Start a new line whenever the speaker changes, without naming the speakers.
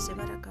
しばらく